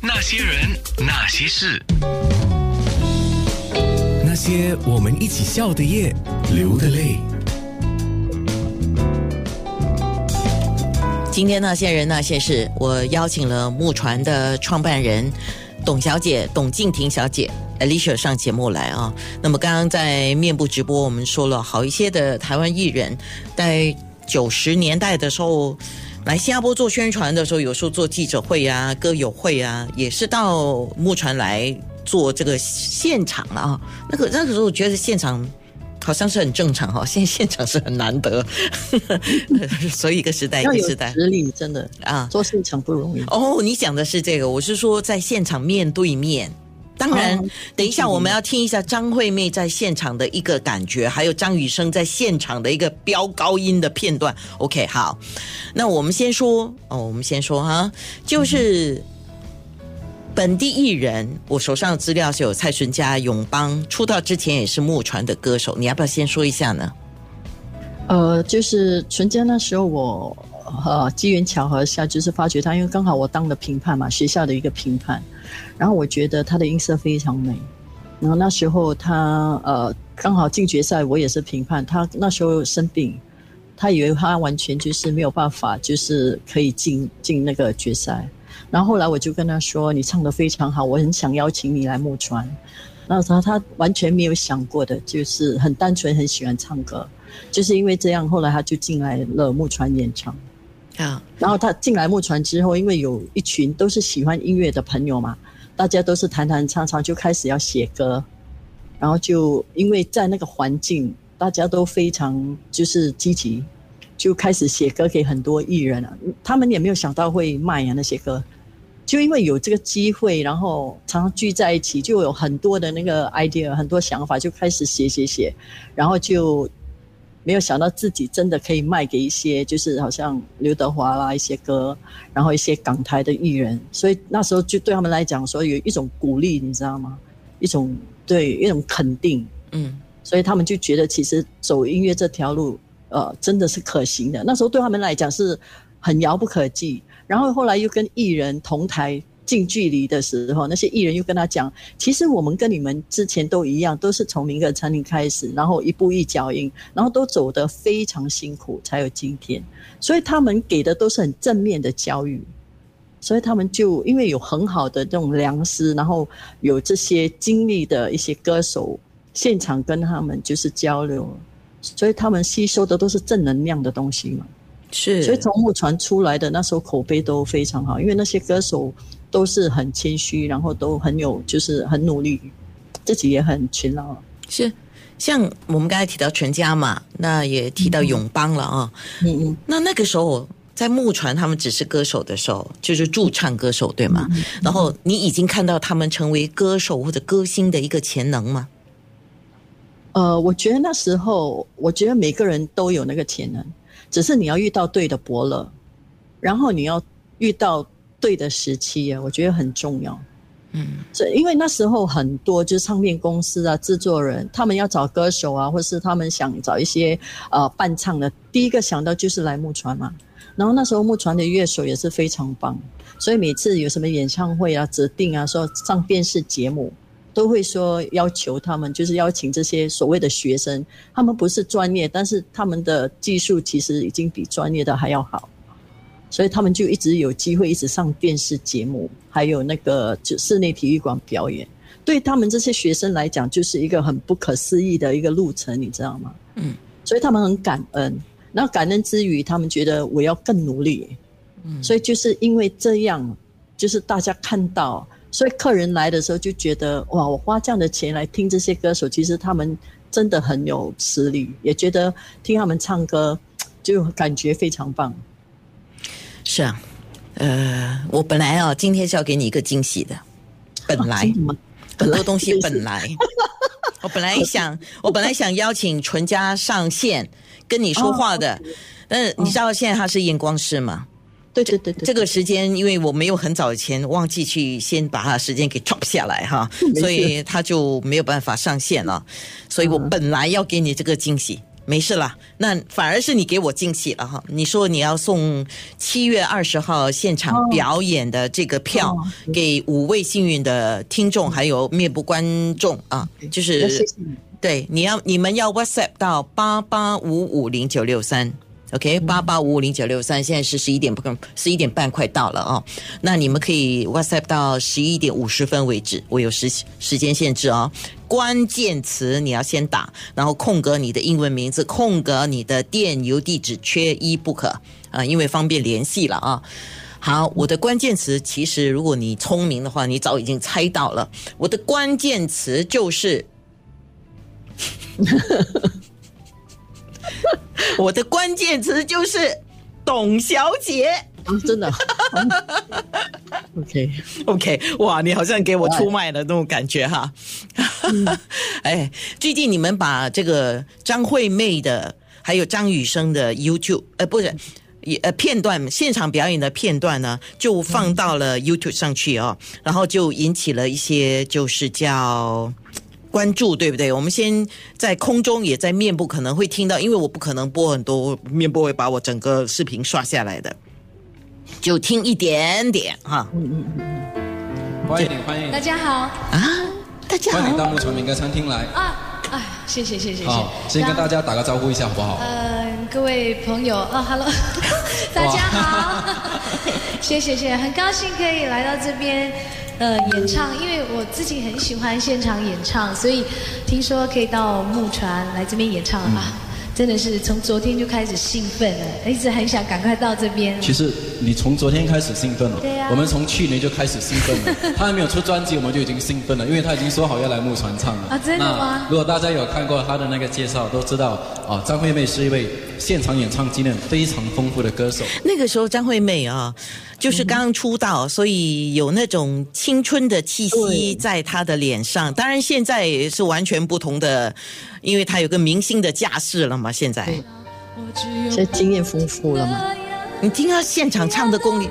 那些人，那些事，那些我们一起笑的夜，流的泪。今天那些人那些事，我邀请了木船的创办人董小姐董静婷小姐 Alicia 上节目来啊。那么刚刚在面部直播，我们说了好一些的台湾艺人，在九十年代的时候。来新加坡做宣传的时候，有时候做记者会啊、歌友会啊，也是到木船来做这个现场了啊。那个那个时候，我觉得现场好像是很正常哈，现在现场是很难得，所以一个时代一个时代，实力真的啊，做现场不容易。哦，你讲的是这个，我是说在现场面对面。当然，等一下我们要听一下张惠妹在现场的一个感觉，还有张雨生在现场的一个飙高音的片段。OK，好，那我们先说哦，我们先说哈，就是本地艺人，我手上的资料是有蔡淳佳、永邦，出道之前也是木船的歌手，你要不要先说一下呢？呃，就是淳佳那时候我呃机缘巧合下，就是发觉他，因为刚好我当了评判嘛，学校的一个评判。然后我觉得他的音色非常美，然后那时候他呃刚好进决赛，我也是评判。他那时候生病，他以为他完全就是没有办法，就是可以进进那个决赛。然后后来我就跟他说：“你唱的非常好，我很想邀请你来木船。”那他他完全没有想过的，就是很单纯很喜欢唱歌，就是因为这样，后来他就进来了木船演唱。啊，然后他进来木船之后，因为有一群都是喜欢音乐的朋友嘛，大家都是弹弹唱唱，就开始要写歌，然后就因为在那个环境，大家都非常就是积极，就开始写歌给很多艺人啊。他们也没有想到会卖啊那些歌，就因为有这个机会，然后常常聚在一起，就有很多的那个 idea，很多想法，就开始写写写，然后就。没有想到自己真的可以卖给一些，就是好像刘德华啦一些歌，然后一些港台的艺人，所以那时候就对他们来讲说有一种鼓励，你知道吗？一种对一种肯定，嗯，所以他们就觉得其实走音乐这条路，呃，真的是可行的。那时候对他们来讲是很遥不可及，然后后来又跟艺人同台。近距离的时候，那些艺人又跟他讲：“其实我们跟你们之前都一样，都是从民歌餐厅开始，然后一步一脚印，然后都走得非常辛苦，才有今天。所以他们给的都是很正面的教育，所以他们就因为有很好的这种良师，然后有这些经历的一些歌手，现场跟他们就是交流，所以他们吸收的都是正能量的东西嘛。是，所以从木船出来的那时候口碑都非常好，因为那些歌手。”都是很谦虚，然后都很有，就是很努力，自己也很勤劳。是，像我们刚才提到全家嘛，那也提到永邦了啊。嗯嗯。那那个时候在木船，他们只是歌手的时候，就是驻唱歌手，对吗？然后你已经看到他们成为歌手或者歌星的一个潜能吗？呃，我觉得那时候，我觉得每个人都有那个潜能，只是你要遇到对的伯乐，然后你要遇到。对的时期啊，我觉得很重要。嗯，这因为那时候很多就是唱片公司啊、制作人，他们要找歌手啊，或是他们想找一些呃伴唱的，第一个想到就是来木船嘛。然后那时候木船的乐手也是非常棒，所以每次有什么演唱会啊、指定啊，说上电视节目，都会说要求他们，就是邀请这些所谓的学生，他们不是专业，但是他们的技术其实已经比专业的还要好。所以他们就一直有机会一直上电视节目，还有那个就室内体育馆表演。对他们这些学生来讲，就是一个很不可思议的一个路程，你知道吗？嗯。所以他们很感恩，然后感恩之余，他们觉得我要更努力。嗯。所以就是因为这样，就是大家看到，所以客人来的时候就觉得哇，我花这样的钱来听这些歌手，其实他们真的很有实力，也觉得听他们唱歌就感觉非常棒。是啊，呃，我本来啊，今天是要给你一个惊喜的，本来很多东西本来，我本来想，我本来想邀请纯家上线跟你说话的，但是你知道现在他是验光师吗？对对对对，这个时间因为我没有很早以前忘记去先把他的时间给 drop 下来哈，所以他就没有办法上线了，所以我本来要给你这个惊喜。没事啦，那反而是你给我惊喜了哈！你说你要送七月二十号现场表演的这个票哦给五位幸运的听众，还有面部观众啊，就是。对，你要你们要 WhatsApp 到八八五五零九六三。OK，八八五五零九六三，现在是十一点不十一点半快到了哦。那你们可以 WhatsApp 到十一点五十分为止，我有时时间限制哦。关键词你要先打，然后空格你的英文名字，空格你的电邮地址，缺一不可啊，因为方便联系了啊。好，我的关键词其实如果你聪明的话，你早已经猜到了。我的关键词就是。我的关键词就是董小姐。啊，真的。OK，OK，哇，你好像给我出卖了那种感觉哈。哎，最近你们把这个张惠妹的，还有张雨生的 YouTube，呃，不是。也呃，片段现场表演的片段呢，就放到了 YouTube 上去哦，然后就引起了一些就是叫关注，对不对？我们先在空中也在面部可能会听到，因为我不可能播很多，面部会把我整个视频刷下来的，就听一点点哈。欢迎欢迎大家好啊，大家好，欢迎到木船民歌餐厅来。啊，哎，谢谢谢谢谢谢。先跟大家打个招呼一下好不好？嗯、各位朋友，哦，Hello，大家好，谢谢谢谢，很高兴可以来到这边。呃，演唱，因为我自己很喜欢现场演唱，所以听说可以到木船来这边演唱啊，真的是从昨天就开始兴奋了，一直很想赶快到这边。其实你从昨天开始兴奋了，对呀我们从去年就开始兴奋了。他还没有出专辑，我们就已经兴奋了，因为他已经说好要来木船唱了。啊真的吗如果大家有看过他的那个介绍，都知道啊，张惠妹是一位现场演唱经验非常丰富的歌手。那个时候张惠妹啊，就是刚刚出道，所以有那种青春的气息在他的脸上。当然现在也是完全不同的，因为他有个明星的架势了嘛。现在对现在经验丰富了嘛，你听他现场唱的功力，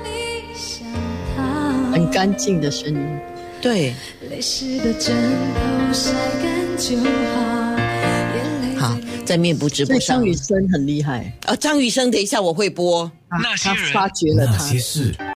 很干净的声音。对，泪湿的枕头晒干就好。在面部直播上张雨生很厉害，啊，张雨生，等一下我会播。啊那些人他发掘了他。那些事。